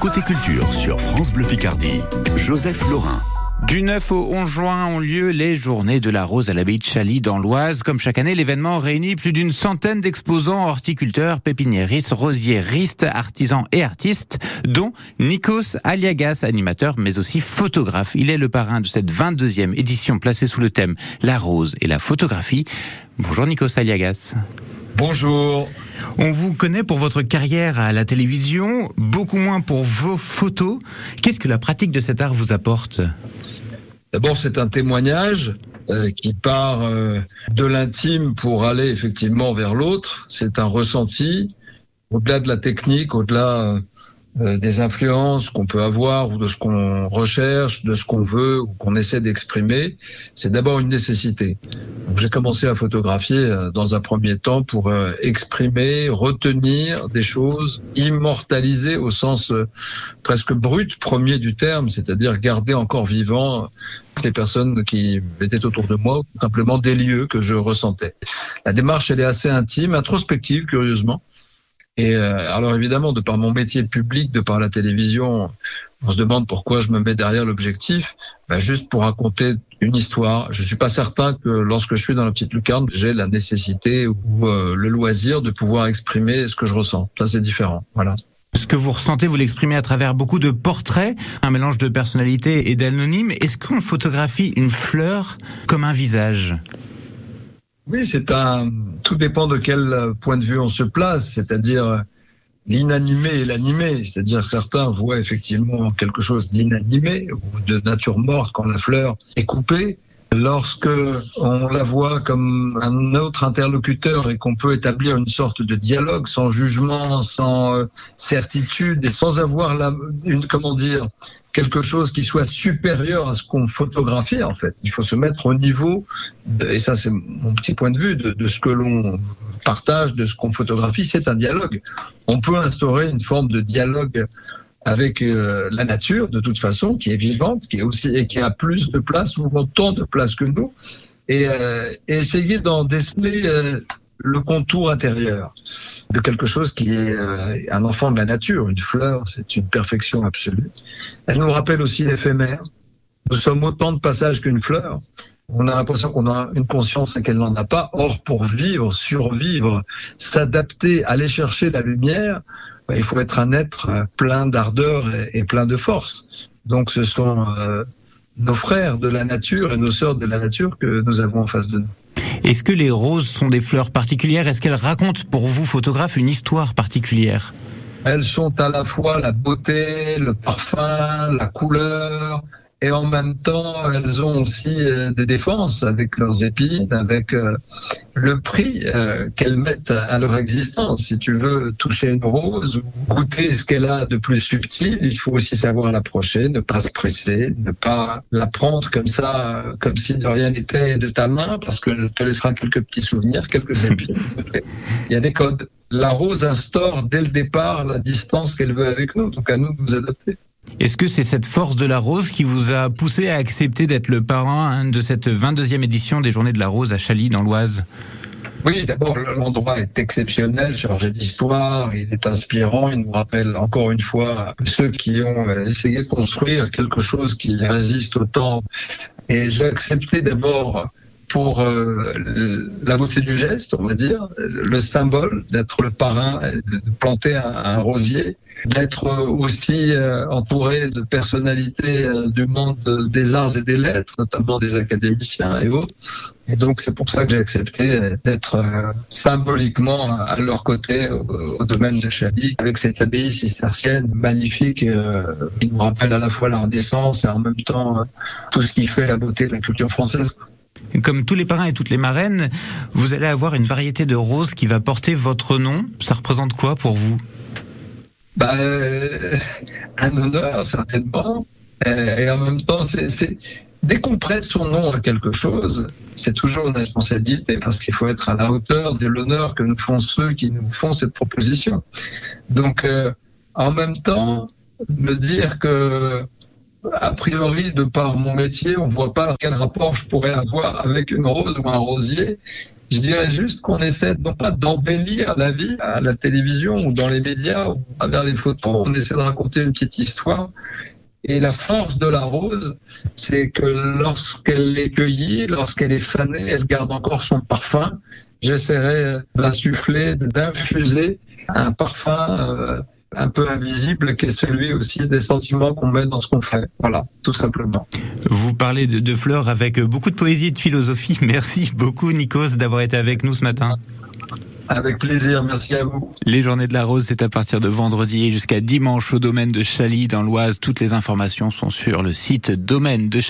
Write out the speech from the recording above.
Côté culture sur France Bleu Picardie, Joseph Laurin. Du 9 au 11 juin ont lieu les Journées de la Rose à l'abbaye de Chaly dans l'Oise. Comme chaque année, l'événement réunit plus d'une centaine d'exposants horticulteurs, pépiniéristes, rosiéristes, artisans et artistes, dont Nikos Aliagas, animateur mais aussi photographe. Il est le parrain de cette 22e édition placée sous le thème La rose et la photographie. Bonjour Nikos Aliagas. Bonjour. On vous connaît pour votre carrière à la télévision, beaucoup moins pour vos photos. Qu'est-ce que la pratique de cet art vous apporte? D'abord, c'est un témoignage euh, qui part euh, de l'intime pour aller effectivement vers l'autre. C'est un ressenti, au-delà de la technique, au-delà euh, des influences qu'on peut avoir ou de ce qu'on recherche, de ce qu'on veut ou qu'on essaie d'exprimer. C'est d'abord une nécessité. J'ai commencé à photographier euh, dans un premier temps pour euh, exprimer, retenir des choses, immortaliser au sens presque brut premier du terme, c'est-à-dire garder encore vivant les personnes qui étaient autour de moi, simplement des lieux que je ressentais. La démarche, elle est assez intime, introspective, curieusement. Et euh, alors évidemment, de par mon métier public, de par la télévision, on se demande pourquoi je me mets derrière l'objectif, bah, juste pour raconter une histoire. Je suis pas certain que lorsque je suis dans la petite lucarne, j'ai la nécessité ou euh, le loisir de pouvoir exprimer ce que je ressens. Ça, c'est différent. Voilà. Ce que vous ressentez, vous l'exprimez à travers beaucoup de portraits, un mélange de personnalité et d'anonyme. Est-ce qu'on photographie une fleur comme un visage? Oui, c'est un. Tout dépend de quel point de vue on se place, c'est-à-dire l'inanimé et l'animé. C'est-à-dire certains voient effectivement quelque chose d'inanimé ou de nature morte quand la fleur est coupée. Lorsque on la voit comme un autre interlocuteur et qu'on peut établir une sorte de dialogue sans jugement, sans euh, certitude et sans avoir la, une, comment dire, quelque chose qui soit supérieur à ce qu'on photographie en fait. Il faut se mettre au niveau, et ça c'est mon petit point de vue, de, de ce que l'on partage, de ce qu'on photographie, c'est un dialogue. On peut instaurer une forme de dialogue avec euh, la nature de toute façon, qui est vivante, qui est aussi et qui a plus de place ou autant de place que nous, et, euh, essayer d'en déceler euh, le contour intérieur de quelque chose qui est euh, un enfant de la nature. Une fleur, c'est une perfection absolue. Elle nous rappelle aussi l'éphémère. Nous sommes autant de passages qu'une fleur. On a l'impression qu'on a une conscience et qu'elle n'en a pas. Or, pour vivre, survivre, s'adapter, aller chercher la lumière, il faut être un être euh, plein d'ardeur et, plein de force. Donc, ce sont euh, nos frères de la nature et nos sœurs de la nature que nous avons en face de nous. Est-ce que les roses sont des fleurs particulières? Est-ce qu'elles racontent pour vous, photographe, une histoire particulière? Elles sont à la fois la beauté, le parfum, la couleur, et en même temps, elles ont aussi euh, des défenses avec leurs épines, avec euh, le prix euh, qu'elles mettent à leur existence. Si tu veux toucher une rose ou goûter ce qu'elle a de plus subtil, il faut aussi savoir l'approcher, ne pas se presser, ne pas la prendre comme ça, comme si de rien n'était de ta main, parce que te laissera quelques petits souvenirs, quelques épines. Il y a des codes. La rose instaure dès le départ la distance qu'elle veut avec nous, donc à nous de nous adapter. Est-ce que c'est cette force de la rose qui vous a poussé à accepter d'être le parrain hein, de cette 22e édition des Journées de la Rose à Chaly dans l'Oise? Oui, d'abord, l'endroit est exceptionnel, chargé d'histoire, il est inspirant, il nous rappelle encore une fois ceux qui ont essayé de construire quelque chose qui résiste au temps. Et j'ai accepté d'abord pour euh, la beauté du geste, on va dire, le symbole d'être le parrain, de planter un, rosier, d'être aussi euh, entouré de personnalités euh, du monde des arts et des lettres, notamment des académiciens et autres. Et donc c'est pour ça que j'ai accepté d'être symboliquement à leur côté au, domaine de Chaly, avec cette abbaye cistercienne magnifique qui nous rappelle à la fois la Renaissance et en même temps tout ce qui fait la beauté de la culture française. Comme tous les parrains et toutes les marraines, vous allez avoir une variété de roses qui va porter votre nom. Ça représente quoi pour vous? Bah, euh, Un honneur, certainement. Euh, et en même temps, dès qu'on prête son nom à quelque chose, c'est toujours une responsabilité parce qu'il faut être à la hauteur de l'honneur que nous font ceux qui nous font cette proposition. Donc, euh, en même temps, me dire que a priori, de par mon métier, on ne voit pas quel rapport je pourrais avoir avec une rose ou un rosier. Je dirais juste qu'on essaie non pas d'embellir la vie à la télévision ou dans les médias ou à travers les photos, on essaie de raconter une petite histoire. Et la force de la rose, c'est que lorsqu'elle est cueillie, lorsqu'elle est fanée, elle garde encore son parfum. J'essaierai d'insuffler, d'infuser un parfum euh, un peu invisible qui est celui aussi des sentiments qu'on met dans ce qu'on fait. Voilà, tout simplement. Vous parlez de, de, fleurs avec beaucoup de poésie et de philosophie. Merci beaucoup Nikos d'avoir été avec nous ce matin. Avec plaisir, merci à vous. Les Journées de la Rose, c'est à partir de vendredi jusqu'à dimanche au domaine de Chaly dans l'Oise. Toutes les informations sont sur le site domaine de